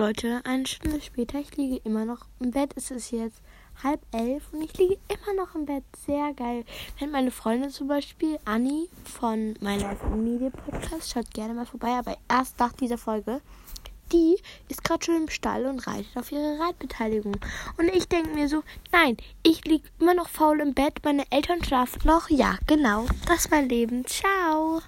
Leute, eine Stunde später, ich liege immer noch im Bett. Es ist jetzt halb elf und ich liege immer noch im Bett. Sehr geil. Wenn meine Freundin zum Beispiel, Anni von meiner Familie Podcast, schaut gerne mal vorbei, aber erst nach dieser Folge. Die ist gerade schon im Stall und reitet auf ihre Reitbeteiligung. Und ich denke mir so, nein, ich liege immer noch faul im Bett, meine Eltern schlafen noch. Ja, genau, das ist mein Leben. Ciao.